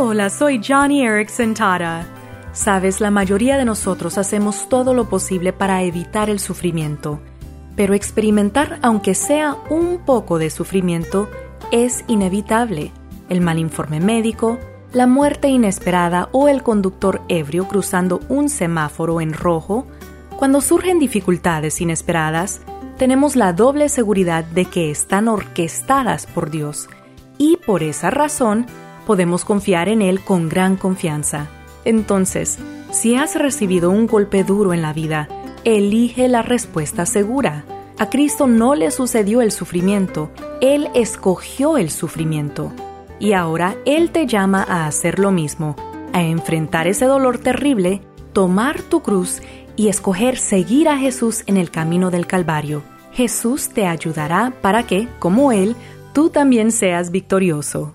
Hola, soy Johnny Erickson Tara. Sabes, la mayoría de nosotros hacemos todo lo posible para evitar el sufrimiento, pero experimentar aunque sea un poco de sufrimiento es inevitable. El mal informe médico, la muerte inesperada o el conductor ebrio cruzando un semáforo en rojo, cuando surgen dificultades inesperadas, tenemos la doble seguridad de que están orquestadas por Dios y por esa razón podemos confiar en Él con gran confianza. Entonces, si has recibido un golpe duro en la vida, elige la respuesta segura. A Cristo no le sucedió el sufrimiento, Él escogió el sufrimiento. Y ahora Él te llama a hacer lo mismo, a enfrentar ese dolor terrible, tomar tu cruz y escoger seguir a Jesús en el camino del Calvario. Jesús te ayudará para que, como Él, tú también seas victorioso.